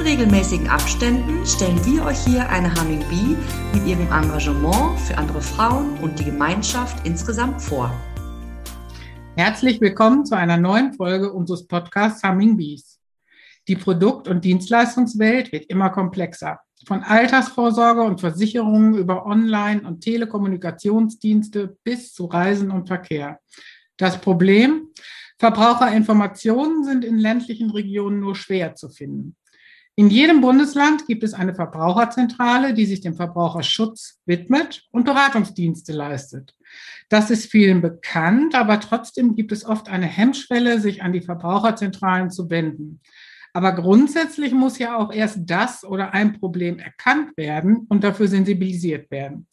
In regelmäßigen Abständen stellen wir euch hier eine Humming Bee mit ihrem Engagement für andere Frauen und die Gemeinschaft insgesamt vor. Herzlich willkommen zu einer neuen Folge unseres Podcasts Humming Bees. Die Produkt- und Dienstleistungswelt wird immer komplexer. Von Altersvorsorge und Versicherungen über Online- und Telekommunikationsdienste bis zu Reisen und Verkehr. Das Problem? Verbraucherinformationen sind in ländlichen Regionen nur schwer zu finden. In jedem Bundesland gibt es eine Verbraucherzentrale, die sich dem Verbraucherschutz widmet und Beratungsdienste leistet. Das ist vielen bekannt, aber trotzdem gibt es oft eine Hemmschwelle, sich an die Verbraucherzentralen zu wenden. Aber grundsätzlich muss ja auch erst das oder ein Problem erkannt werden und dafür sensibilisiert werden.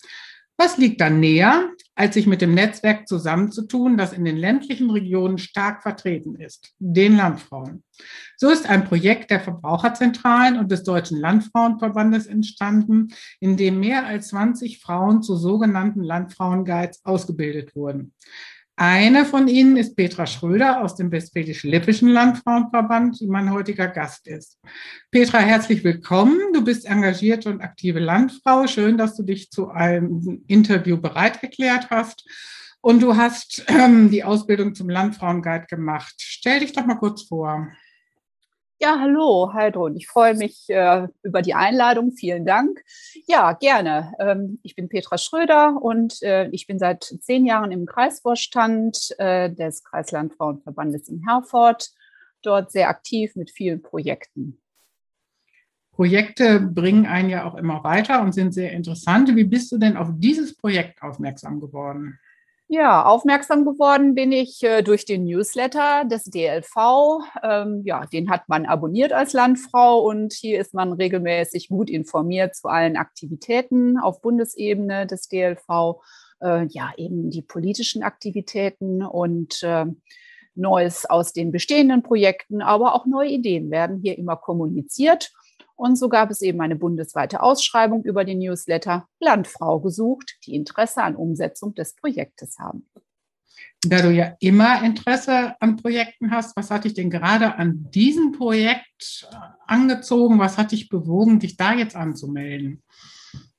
Was liegt dann näher, als sich mit dem Netzwerk zusammenzutun, das in den ländlichen Regionen stark vertreten ist, den Landfrauen? So ist ein Projekt der Verbraucherzentralen und des Deutschen Landfrauenverbandes entstanden, in dem mehr als 20 Frauen zu sogenannten Landfrauenguides ausgebildet wurden. Eine von ihnen ist Petra Schröder aus dem Westfälisch-Lippischen Landfrauenverband, die mein heutiger Gast ist. Petra, herzlich willkommen. Du bist engagierte und aktive Landfrau. Schön, dass du dich zu einem Interview bereit erklärt hast. Und du hast ähm, die Ausbildung zum Landfrauenguide gemacht. Stell dich doch mal kurz vor. Ja, hallo, Heidrun. Ich freue mich äh, über die Einladung. Vielen Dank. Ja, gerne. Ähm, ich bin Petra Schröder und äh, ich bin seit zehn Jahren im Kreisvorstand äh, des Kreislandfrauenverbandes in Herford. Dort sehr aktiv mit vielen Projekten. Projekte bringen einen ja auch immer weiter und sind sehr interessant. Wie bist du denn auf dieses Projekt aufmerksam geworden? Ja, aufmerksam geworden bin ich äh, durch den Newsletter des DLV. Ähm, ja, den hat man abonniert als Landfrau und hier ist man regelmäßig gut informiert zu allen Aktivitäten auf Bundesebene des DLV. Äh, ja, eben die politischen Aktivitäten und äh, Neues aus den bestehenden Projekten, aber auch neue Ideen werden hier immer kommuniziert. Und so gab es eben eine bundesweite Ausschreibung über den Newsletter Landfrau gesucht, die Interesse an Umsetzung des Projektes haben. Da du ja immer Interesse an Projekten hast, was hat dich denn gerade an diesem Projekt angezogen? Was hat dich bewogen, dich da jetzt anzumelden?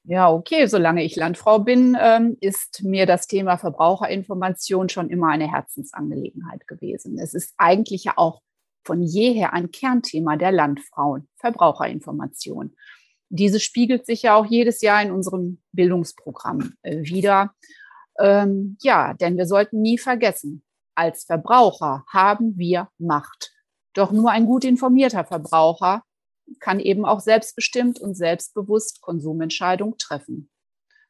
Ja, okay, solange ich Landfrau bin, ähm, ist mir das Thema Verbraucherinformation schon immer eine Herzensangelegenheit gewesen. Es ist eigentlich ja auch von jeher ein Kernthema der Landfrauen, Verbraucherinformation. Diese spiegelt sich ja auch jedes Jahr in unserem Bildungsprogramm äh, wieder. Ähm, ja, denn wir sollten nie vergessen, als Verbraucher haben wir Macht. Doch nur ein gut informierter Verbraucher kann eben auch selbstbestimmt und selbstbewusst Konsumentscheidungen treffen.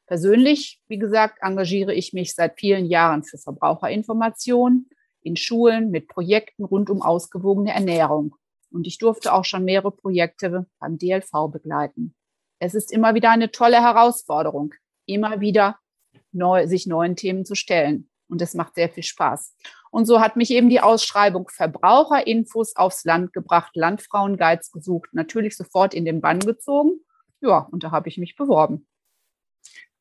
Persönlich, wie gesagt, engagiere ich mich seit vielen Jahren für Verbraucherinformation in Schulen mit Projekten rund um ausgewogene Ernährung. Und ich durfte auch schon mehrere Projekte beim DLV begleiten. Es ist immer wieder eine tolle Herausforderung, immer wieder neu, sich neuen Themen zu stellen. Und es macht sehr viel Spaß. Und so hat mich eben die Ausschreibung Verbraucherinfos aufs Land gebracht, Landfrauenguides gesucht, natürlich sofort in den Bann gezogen. Ja, und da habe ich mich beworben.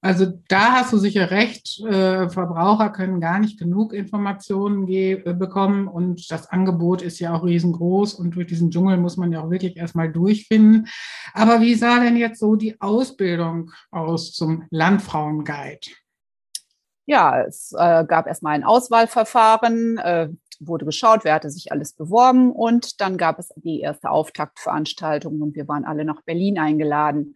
Also da hast du sicher recht. Äh, Verbraucher können gar nicht genug Informationen äh, bekommen und das Angebot ist ja auch riesengroß und durch diesen Dschungel muss man ja auch wirklich erstmal durchfinden. Aber wie sah denn jetzt so die Ausbildung aus zum Landfrauenguide? Ja, es äh, gab erstmal ein Auswahlverfahren, äh, wurde geschaut, wer hatte sich alles beworben und dann gab es die erste Auftaktveranstaltung und wir waren alle nach Berlin eingeladen.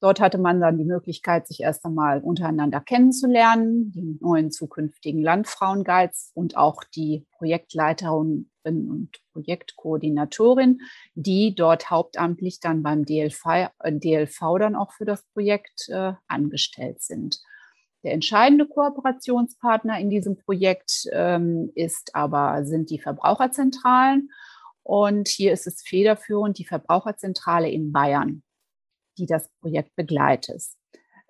Dort hatte man dann die Möglichkeit, sich erst einmal untereinander kennenzulernen, die neuen zukünftigen Landfrauenguides und auch die Projektleiterin und Projektkoordinatorin, die dort hauptamtlich dann beim DLV, äh, DLV dann auch für das Projekt äh, angestellt sind. Der entscheidende Kooperationspartner in diesem Projekt ähm, ist aber, sind die Verbraucherzentralen. Und hier ist es federführend die Verbraucherzentrale in Bayern die das Projekt begleitet.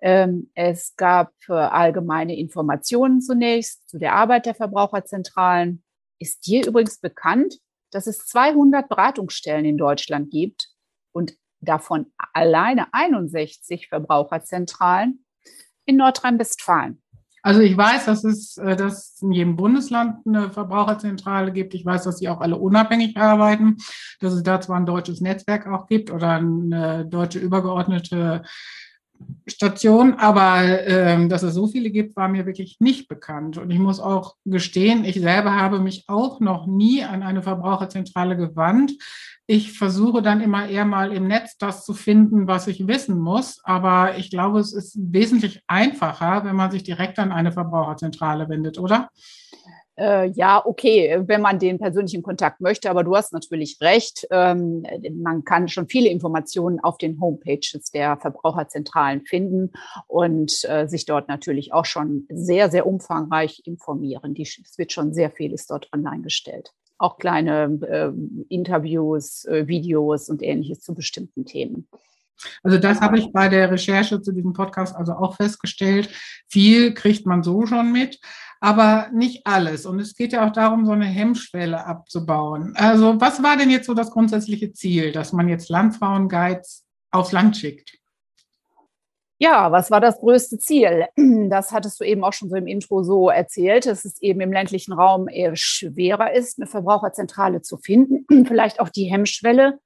Ähm, es gab allgemeine Informationen zunächst zu der Arbeit der Verbraucherzentralen. Ist dir übrigens bekannt, dass es 200 Beratungsstellen in Deutschland gibt und davon alleine 61 Verbraucherzentralen in Nordrhein-Westfalen? Also ich weiß, dass es äh, dass in jedem Bundesland eine Verbraucherzentrale gibt. Ich weiß, dass sie auch alle unabhängig arbeiten, dass es da zwar ein deutsches Netzwerk auch gibt oder eine deutsche übergeordnete Station, aber ähm, dass es so viele gibt, war mir wirklich nicht bekannt. Und ich muss auch gestehen, ich selber habe mich auch noch nie an eine Verbraucherzentrale gewandt. Ich versuche dann immer eher mal im Netz das zu finden, was ich wissen muss. Aber ich glaube, es ist wesentlich einfacher, wenn man sich direkt an eine Verbraucherzentrale wendet, oder? Äh, ja, okay, wenn man den persönlichen Kontakt möchte, aber du hast natürlich recht. Ähm, man kann schon viele Informationen auf den Homepages der Verbraucherzentralen finden und äh, sich dort natürlich auch schon sehr, sehr umfangreich informieren. Die, es wird schon sehr vieles dort online gestellt. Auch kleine äh, Interviews, Videos und ähnliches zu bestimmten Themen. Also das habe ich bei der Recherche zu diesem Podcast also auch festgestellt. Viel kriegt man so schon mit aber nicht alles. Und es geht ja auch darum, so eine Hemmschwelle abzubauen. Also was war denn jetzt so das grundsätzliche Ziel, dass man jetzt Landfrauenguides aufs Land schickt? Ja, was war das größte Ziel? Das hattest du eben auch schon so im Intro so erzählt, dass es eben im ländlichen Raum eher schwerer ist, eine Verbraucherzentrale zu finden. Vielleicht auch die Hemmschwelle,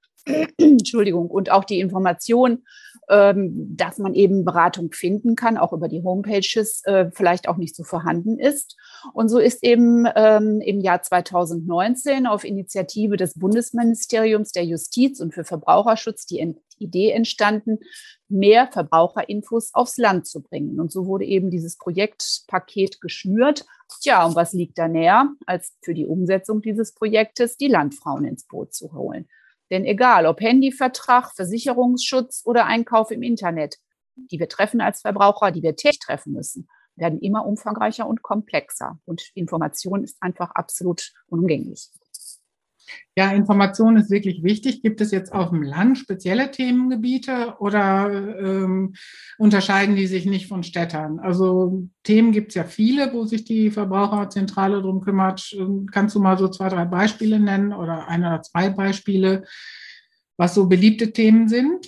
Entschuldigung, und auch die Information ähm, dass man eben Beratung finden kann, auch über die Homepages äh, vielleicht auch nicht so vorhanden ist. Und so ist eben ähm, im Jahr 2019 auf Initiative des Bundesministeriums der Justiz und für Verbraucherschutz die Idee entstanden, mehr Verbraucherinfos aufs Land zu bringen. Und so wurde eben dieses Projektpaket geschnürt. Tja, und was liegt da näher, als für die Umsetzung dieses Projektes die Landfrauen ins Boot zu holen? Denn egal, ob Handyvertrag, Versicherungsschutz oder Einkauf im Internet, die wir treffen als Verbraucher, die wir täglich treffen müssen, werden immer umfangreicher und komplexer. Und Information ist einfach absolut unumgänglich. Ja, Information ist wirklich wichtig. Gibt es jetzt auf dem Land spezielle Themengebiete oder ähm, unterscheiden die sich nicht von Städtern? Also Themen gibt es ja viele, wo sich die Verbraucherzentrale drum kümmert. Kannst du mal so zwei, drei Beispiele nennen oder ein oder zwei Beispiele, was so beliebte Themen sind?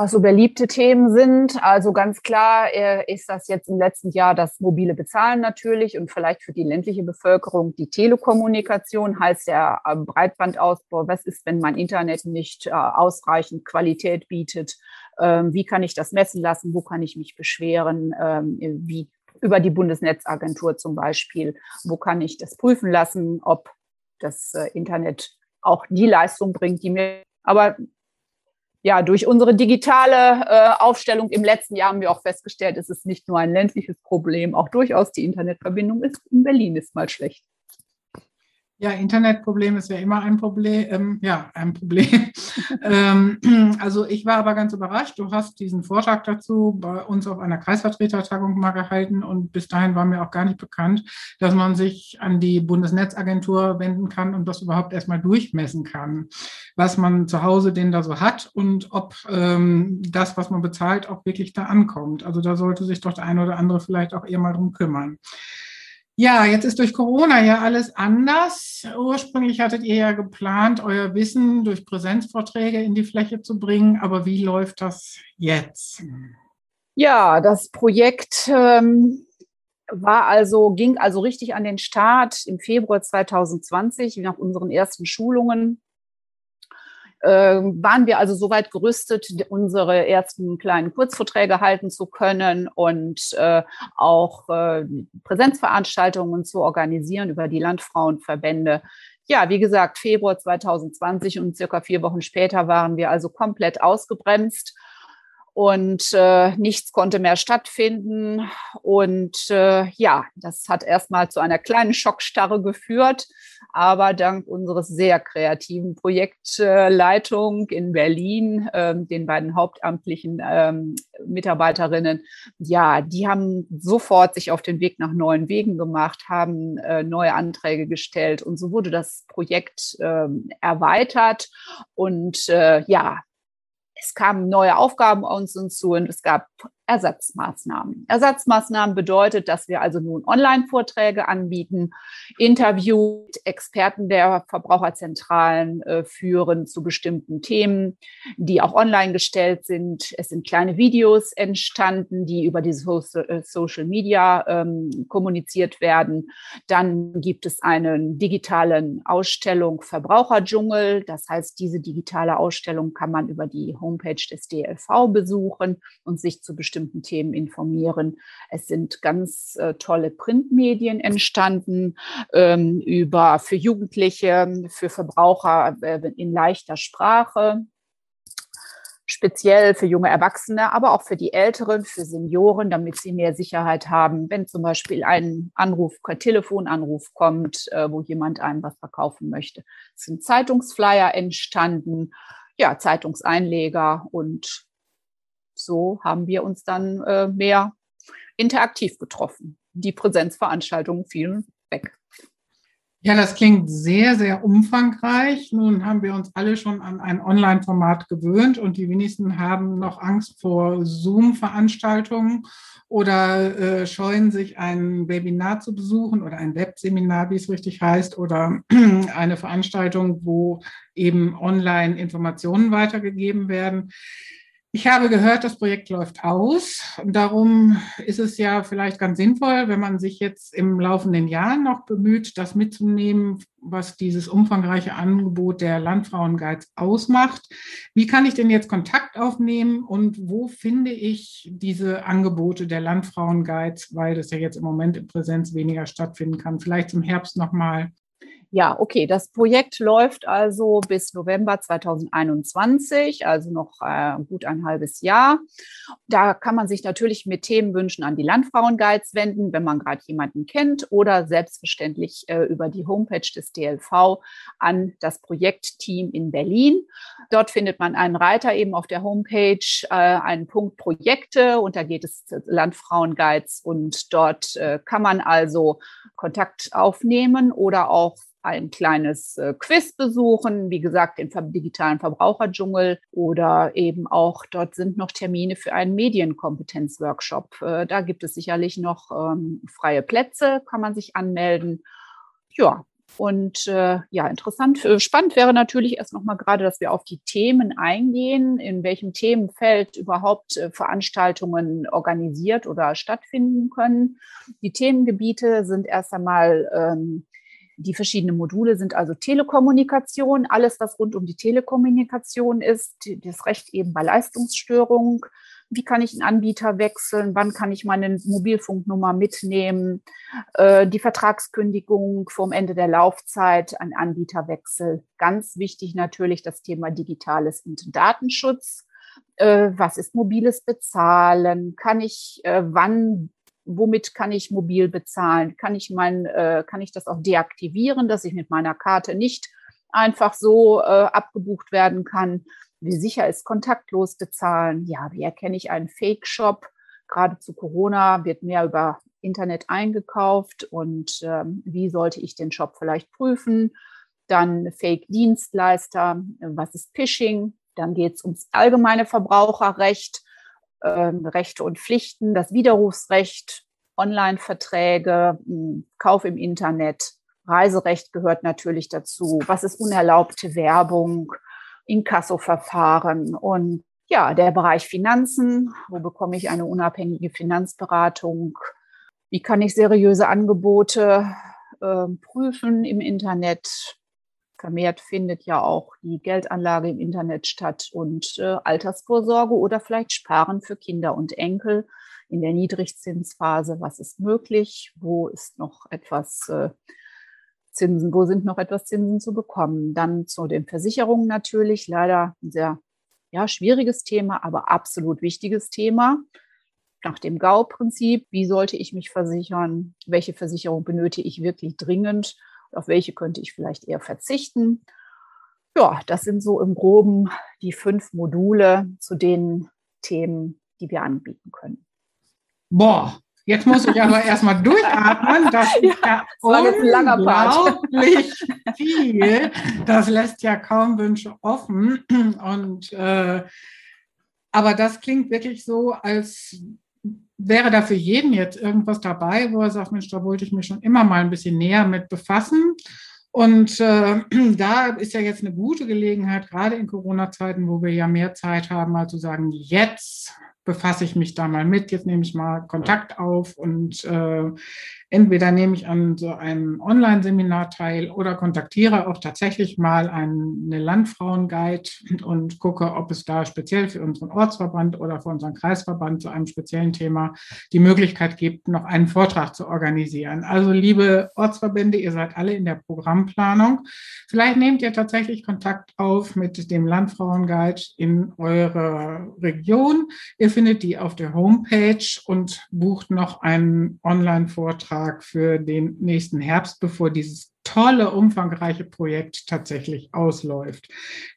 Was so beliebte Themen sind. Also ganz klar äh, ist das jetzt im letzten Jahr das mobile Bezahlen natürlich und vielleicht für die ländliche Bevölkerung die Telekommunikation, heißt der äh, Breitbandausbau. Was ist, wenn mein Internet nicht äh, ausreichend Qualität bietet? Ähm, wie kann ich das messen lassen? Wo kann ich mich beschweren? Ähm, wie über die Bundesnetzagentur zum Beispiel. Wo kann ich das prüfen lassen, ob das Internet auch die Leistung bringt, die mir aber ja, durch unsere digitale äh, Aufstellung im letzten Jahr haben wir auch festgestellt, es ist nicht nur ein ländliches Problem, auch durchaus die Internetverbindung ist in Berlin ist mal schlecht. Ja, Internetproblem ist ja immer ein Problem. Ähm, ja, ein Problem. ähm, also ich war aber ganz überrascht. Du hast diesen Vortrag dazu bei uns auf einer Kreisvertretertagung mal gehalten und bis dahin war mir auch gar nicht bekannt, dass man sich an die Bundesnetzagentur wenden kann und das überhaupt erstmal durchmessen kann, was man zu Hause denn da so hat und ob ähm, das, was man bezahlt, auch wirklich da ankommt. Also da sollte sich doch der eine oder andere vielleicht auch eher mal drum kümmern. Ja, jetzt ist durch Corona ja alles anders. Ursprünglich hattet ihr ja geplant, euer Wissen durch Präsenzvorträge in die Fläche zu bringen. Aber wie läuft das jetzt? Ja, das Projekt ähm, war also, ging also richtig an den Start im Februar 2020 nach unseren ersten Schulungen waren wir also soweit gerüstet, unsere ersten kleinen Kurzvorträge halten zu können und äh, auch äh, Präsenzveranstaltungen zu organisieren über die Landfrauenverbände. Ja, wie gesagt, Februar 2020 und circa vier Wochen später waren wir also komplett ausgebremst und äh, nichts konnte mehr stattfinden. Und äh, ja, das hat erstmal zu einer kleinen Schockstarre geführt. Aber dank unseres sehr kreativen Projektleitung in Berlin, äh, den beiden hauptamtlichen ähm, Mitarbeiterinnen, ja, die haben sofort sich auf den Weg nach neuen Wegen gemacht, haben äh, neue Anträge gestellt und so wurde das Projekt ähm, erweitert. Und äh, ja, es kamen neue Aufgaben auf uns hinzu und es gab Ersatzmaßnahmen. Ersatzmaßnahmen bedeutet, dass wir also nun Online-Vorträge anbieten, Interview mit Experten der Verbraucherzentralen äh, führen zu bestimmten Themen, die auch online gestellt sind. Es sind kleine Videos entstanden, die über die äh, Social Media ähm, kommuniziert werden. Dann gibt es einen digitalen Ausstellung Verbraucherdschungel. Das heißt, diese digitale Ausstellung kann man über die Homepage des DLV besuchen und sich zu bestimmten bestimmten Themen informieren. Es sind ganz äh, tolle Printmedien entstanden ähm, über für Jugendliche, für Verbraucher äh, in leichter Sprache speziell für junge Erwachsene, aber auch für die Älteren, für Senioren, damit sie mehr Sicherheit haben, wenn zum Beispiel ein Anruf, ein Telefonanruf kommt, äh, wo jemand einem was verkaufen möchte. Es sind Zeitungsflyer entstanden, ja, Zeitungseinleger und so haben wir uns dann äh, mehr interaktiv getroffen. Die Präsenzveranstaltungen fielen weg. Ja, das klingt sehr, sehr umfangreich. Nun haben wir uns alle schon an ein Online-Format gewöhnt und die wenigsten haben noch Angst vor Zoom-Veranstaltungen oder äh, scheuen sich ein Webinar zu besuchen oder ein Webseminar, wie es richtig heißt, oder eine Veranstaltung, wo eben online Informationen weitergegeben werden. Ich habe gehört, das Projekt läuft aus. Darum ist es ja vielleicht ganz sinnvoll, wenn man sich jetzt im laufenden Jahr noch bemüht, das mitzunehmen, was dieses umfangreiche Angebot der Landfrauenguides ausmacht. Wie kann ich denn jetzt Kontakt aufnehmen und wo finde ich diese Angebote der Landfrauenguides, weil das ja jetzt im Moment in Präsenz weniger stattfinden kann? Vielleicht im Herbst nochmal ja, okay, das Projekt läuft also bis November 2021, also noch äh, gut ein halbes Jahr. Da kann man sich natürlich mit Themenwünschen an die Landfrauenguides wenden, wenn man gerade jemanden kennt oder selbstverständlich äh, über die Homepage des DLV an das Projektteam in Berlin. Dort findet man einen Reiter eben auf der Homepage, äh, einen Punkt Projekte und da geht es Landfrauenguides und dort äh, kann man also Kontakt aufnehmen oder auch ein kleines äh, Quiz besuchen, wie gesagt, im digitalen Verbraucherdschungel oder eben auch dort sind noch Termine für einen Medienkompetenzworkshop. Äh, da gibt es sicherlich noch ähm, freie Plätze, kann man sich anmelden. Ja, und äh, ja, interessant, spannend wäre natürlich erst nochmal gerade, dass wir auf die Themen eingehen, in welchem Themenfeld überhaupt Veranstaltungen organisiert oder stattfinden können. Die Themengebiete sind erst einmal ähm, die verschiedenen Module sind also Telekommunikation, alles, was rund um die Telekommunikation ist, das Recht eben bei Leistungsstörung. Wie kann ich einen Anbieter wechseln? Wann kann ich meine Mobilfunknummer mitnehmen? Äh, die Vertragskündigung vom Ende der Laufzeit, ein Anbieterwechsel. Ganz wichtig natürlich das Thema Digitales und Datenschutz. Äh, was ist mobiles Bezahlen? Kann ich äh, wann womit kann ich mobil bezahlen? Kann ich mein, äh, kann ich das auch deaktivieren, dass ich mit meiner Karte nicht einfach so äh, abgebucht werden kann? Wie sicher ist kontaktlos bezahlen? Ja, wie erkenne ich einen Fake-Shop? Gerade zu Corona wird mehr über Internet eingekauft und ähm, wie sollte ich den Shop vielleicht prüfen? Dann Fake-Dienstleister, was ist Phishing? Dann geht es ums allgemeine Verbraucherrecht ähm, Rechte und Pflichten, das Widerrufsrecht, Online-Verträge, hm, Kauf im Internet, Reiserecht gehört natürlich dazu. Was ist unerlaubte Werbung, Inkassoverfahren und ja, der Bereich Finanzen. Wo bekomme ich eine unabhängige Finanzberatung? Wie kann ich seriöse Angebote äh, prüfen im Internet? Vermehrt findet ja auch die Geldanlage im Internet statt und äh, Altersvorsorge oder vielleicht Sparen für Kinder und Enkel in der Niedrigzinsphase. Was ist möglich? Wo ist noch etwas äh, Zinsen? Wo sind noch etwas Zinsen zu bekommen? Dann zu den Versicherungen natürlich. Leider ein sehr ja, schwieriges Thema, aber absolut wichtiges Thema. Nach dem GAU-Prinzip, wie sollte ich mich versichern? Welche Versicherung benötige ich wirklich dringend? Auf welche könnte ich vielleicht eher verzichten. Ja, das sind so im groben die fünf Module zu den Themen, die wir anbieten können. Boah, Jetzt muss ich aber erstmal durchatmen. Das ist ja, ja unglaublich viel. Das lässt ja kaum Wünsche offen. Und äh, aber das klingt wirklich so, als wäre da für jeden jetzt irgendwas dabei, wo er sagt, Mensch, da wollte ich mich schon immer mal ein bisschen näher mit befassen. Und äh, da ist ja jetzt eine gute Gelegenheit, gerade in Corona-Zeiten, wo wir ja mehr Zeit haben, mal zu sagen, jetzt befasse ich mich da mal mit, jetzt nehme ich mal Kontakt auf und äh, entweder nehme ich an so einem Online-Seminar teil oder kontaktiere auch tatsächlich mal eine Landfrauenguide und gucke, ob es da speziell für unseren Ortsverband oder für unseren Kreisverband zu einem speziellen Thema die Möglichkeit gibt, noch einen Vortrag zu organisieren. Also liebe Ortsverbände, ihr seid alle in der Programmplanung. Vielleicht nehmt ihr tatsächlich Kontakt auf mit dem Landfrauenguide in eurer Region. Ihr findet die auf der Homepage und bucht noch einen Online-Vortrag für den nächsten Herbst, bevor dieses tolle, umfangreiche Projekt tatsächlich ausläuft.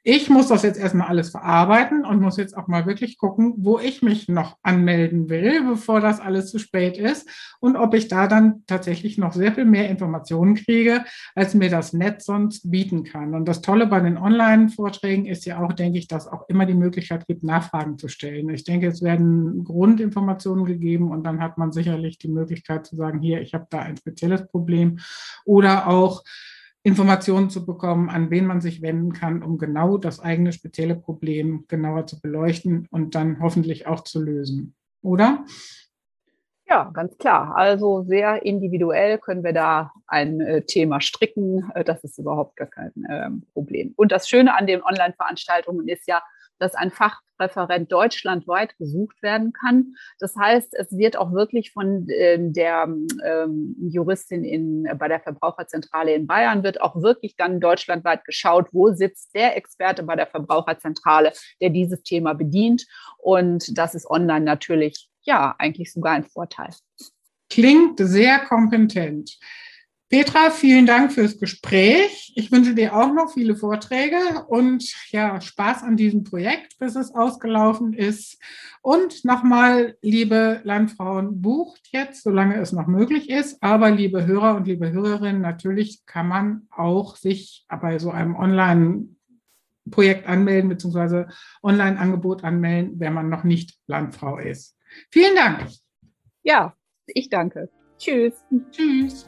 Ich muss das jetzt erstmal alles verarbeiten und muss jetzt auch mal wirklich gucken, wo ich mich noch anmelden will, bevor das alles zu spät ist und ob ich da dann tatsächlich noch sehr viel mehr Informationen kriege, als mir das Netz sonst bieten kann. Und das Tolle bei den Online-Vorträgen ist ja auch, denke ich, dass auch immer die Möglichkeit gibt, Nachfragen zu stellen. Ich denke, es werden Grundinformationen gegeben und dann hat man sicherlich die Möglichkeit zu sagen, hier, ich habe da ein spezielles Problem oder auch Informationen zu bekommen, an wen man sich wenden kann, um genau das eigene spezielle Problem genauer zu beleuchten und dann hoffentlich auch zu lösen. Oder? Ja, ganz klar. Also sehr individuell können wir da ein äh, Thema stricken. Äh, das ist überhaupt gar kein äh, Problem. Und das Schöne an den Online-Veranstaltungen ist ja, dass ein Fachreferent deutschlandweit gesucht werden kann. Das heißt, es wird auch wirklich von äh, der ähm, Juristin in, bei der Verbraucherzentrale in Bayern, wird auch wirklich dann deutschlandweit geschaut, wo sitzt der Experte bei der Verbraucherzentrale, der dieses Thema bedient. Und das ist online natürlich ja eigentlich sogar ein Vorteil. Klingt sehr kompetent. Petra, vielen Dank fürs Gespräch. Ich wünsche dir auch noch viele Vorträge und ja, Spaß an diesem Projekt, bis es ausgelaufen ist. Und nochmal, liebe Landfrauen, bucht jetzt, solange es noch möglich ist. Aber liebe Hörer und liebe Hörerinnen, natürlich kann man auch sich bei so einem Online Projekt anmelden, beziehungsweise Online-Angebot anmelden, wenn man noch nicht Landfrau ist. Vielen Dank. Ja, ich danke. Tschüss. Tschüss.